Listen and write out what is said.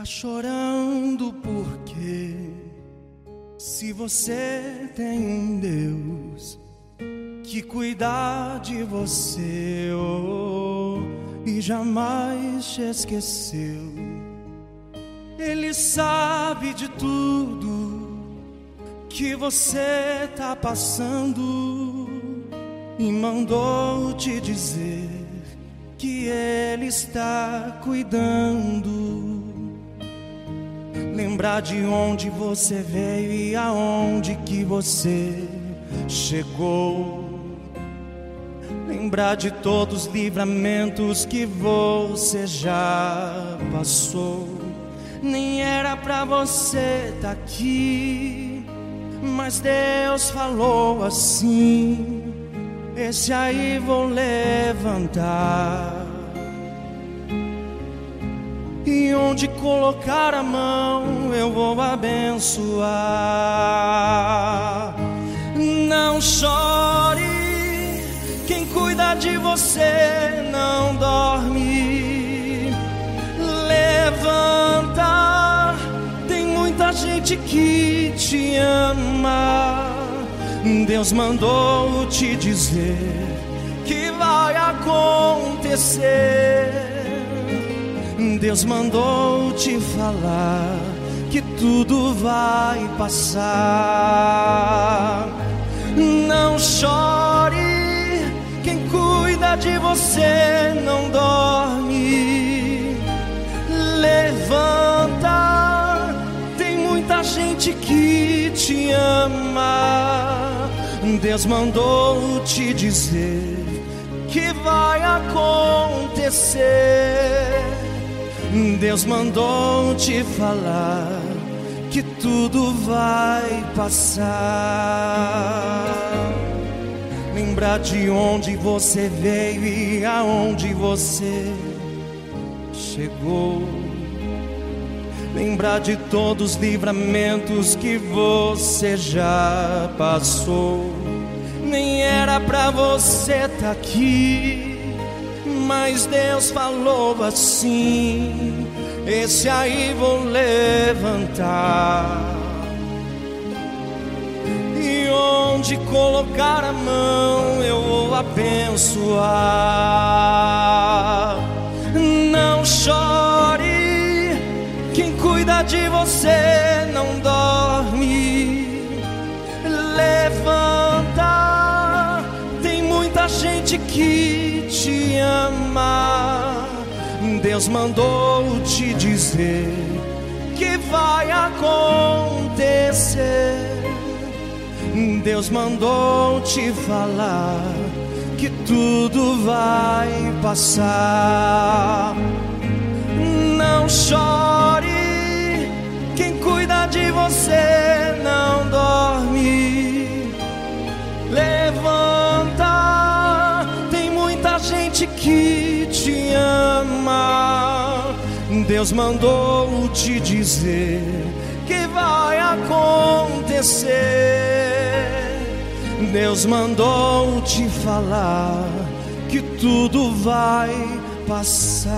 Tá chorando porque se você tem um Deus que cuida de você oh, e jamais te esqueceu, Ele sabe de tudo que você tá passando e mandou te dizer que Ele está cuidando lembrar de onde você veio e aonde que você chegou. Lembrar de todos os livramentos que você já passou. Nem era pra você estar tá aqui, mas Deus falou assim: Esse aí vou levantar. E onde colocar a mão eu vou abençoar. Não chore, quem cuida de você não dorme. Gente que te ama. Deus mandou te dizer que vai acontecer. Deus mandou te falar que tudo vai passar. Não chore, quem cuida de você não dorme. Levanta, Deus mandou te dizer que vai acontecer. Deus mandou te falar que tudo vai passar. Lembrar de onde você veio e aonde você chegou. Lembrar de todos os livramentos que você já passou. Nem era pra você tá aqui mas Deus falou assim: Esse aí vou levantar. E onde colocar a mão eu vou abençoar. Não chore, quem cuida de você não dorme. Deus mandou te dizer que vai acontecer. Deus mandou te falar que tudo vai passar. Não chore, quem cuida de você Deus mandou te dizer que vai acontecer. Deus mandou te falar que tudo vai passar.